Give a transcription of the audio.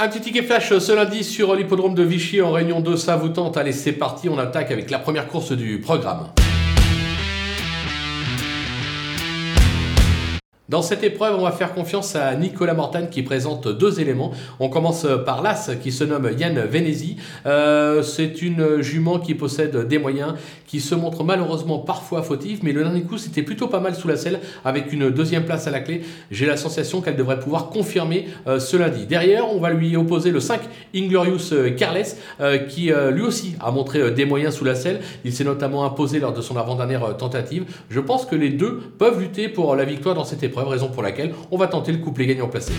Un petit ticket flash ce lundi sur l'hippodrome de Vichy en réunion 2, ça vous tente Allez, c'est parti, on attaque avec la première course du programme. Dans cette épreuve, on va faire confiance à Nicolas Mortane qui présente deux éléments. On commence par l'As qui se nomme Yann Venezi. Euh, c'est une jument qui possède des moyens, qui se montre malheureusement parfois fautive, mais le dernier coup c'était plutôt pas mal sous la selle avec une deuxième place à la clé. J'ai la sensation qu'elle devrait pouvoir confirmer euh, ce lundi. Derrière, on va lui opposer le 5 Inglorious euh, Carles qui lui aussi a montré des moyens sous la selle. Il s'est notamment imposé lors de son avant-dernière tentative. Je pense que les deux peuvent lutter pour la victoire dans cette raison pour laquelle on va tenter le couplet gagnant placé.